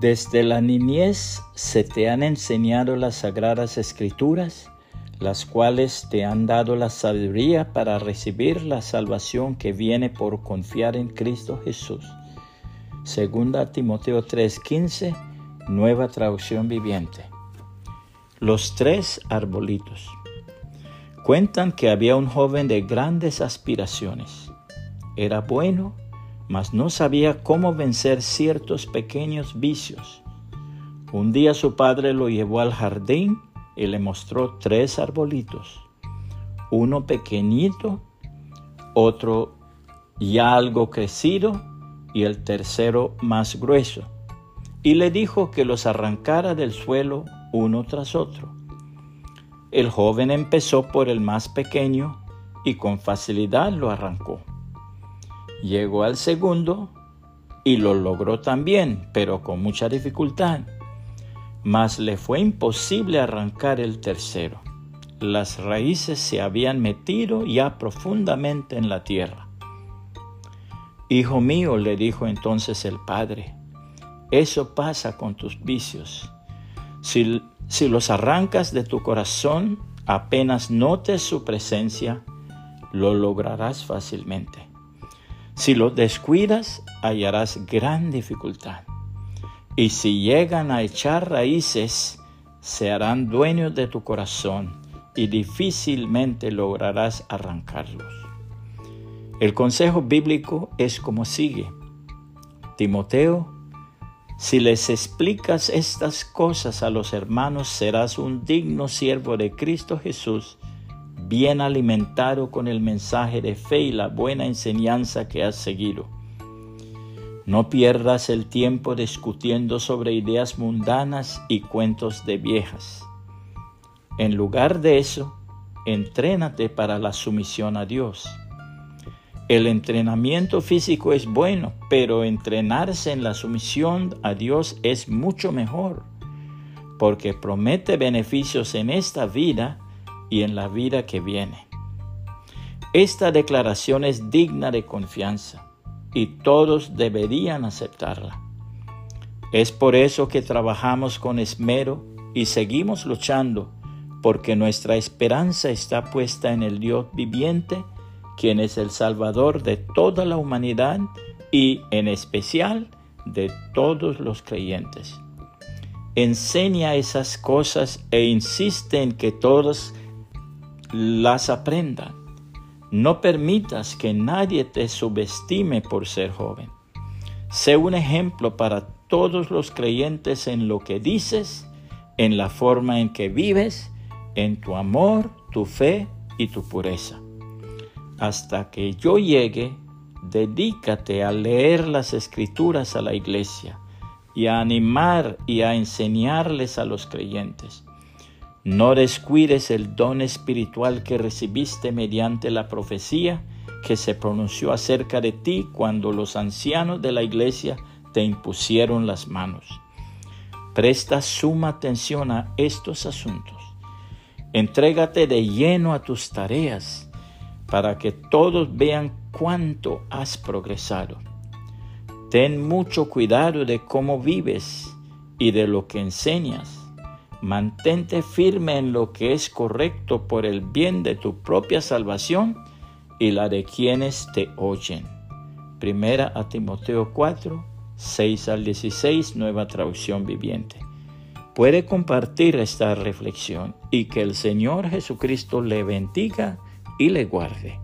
Desde la niñez se te han enseñado las sagradas escrituras, las cuales te han dado la sabiduría para recibir la salvación que viene por confiar en Cristo Jesús. Segunda Timoteo 3:15, nueva traducción viviente. Los tres arbolitos. Cuentan que había un joven de grandes aspiraciones. Era bueno, mas no sabía cómo vencer ciertos pequeños vicios. Un día su padre lo llevó al jardín y le mostró tres arbolitos, uno pequeñito, otro ya algo crecido y el tercero más grueso, y le dijo que los arrancara del suelo uno tras otro. El joven empezó por el más pequeño y con facilidad lo arrancó. Llegó al segundo y lo logró también, pero con mucha dificultad. Mas le fue imposible arrancar el tercero. Las raíces se habían metido ya profundamente en la tierra. Hijo mío, le dijo entonces el padre, eso pasa con tus vicios. Si, si los arrancas de tu corazón, apenas notes su presencia, lo lograrás fácilmente. Si los descuidas, hallarás gran dificultad. Y si llegan a echar raíces, se harán dueños de tu corazón y difícilmente lograrás arrancarlos. El consejo bíblico es como sigue. Timoteo, si les explicas estas cosas a los hermanos, serás un digno siervo de Cristo Jesús bien alimentado con el mensaje de fe y la buena enseñanza que has seguido. No pierdas el tiempo discutiendo sobre ideas mundanas y cuentos de viejas. En lugar de eso, entrénate para la sumisión a Dios. El entrenamiento físico es bueno, pero entrenarse en la sumisión a Dios es mucho mejor, porque promete beneficios en esta vida y en la vida que viene. Esta declaración es digna de confianza y todos deberían aceptarla. Es por eso que trabajamos con esmero y seguimos luchando, porque nuestra esperanza está puesta en el Dios viviente, quien es el Salvador de toda la humanidad y en especial de todos los creyentes. Enseña esas cosas e insiste en que todos las aprendan. No permitas que nadie te subestime por ser joven. Sé un ejemplo para todos los creyentes en lo que dices, en la forma en que vives, en tu amor, tu fe y tu pureza. Hasta que yo llegue, dedícate a leer las escrituras a la iglesia y a animar y a enseñarles a los creyentes. No descuides el don espiritual que recibiste mediante la profecía que se pronunció acerca de ti cuando los ancianos de la iglesia te impusieron las manos. Presta suma atención a estos asuntos. Entrégate de lleno a tus tareas para que todos vean cuánto has progresado. Ten mucho cuidado de cómo vives y de lo que enseñas Mantente firme en lo que es correcto por el bien de tu propia salvación y la de quienes te oyen. Primera a Timoteo 4, 6 al 16, nueva traducción viviente. Puede compartir esta reflexión y que el Señor Jesucristo le bendiga y le guarde.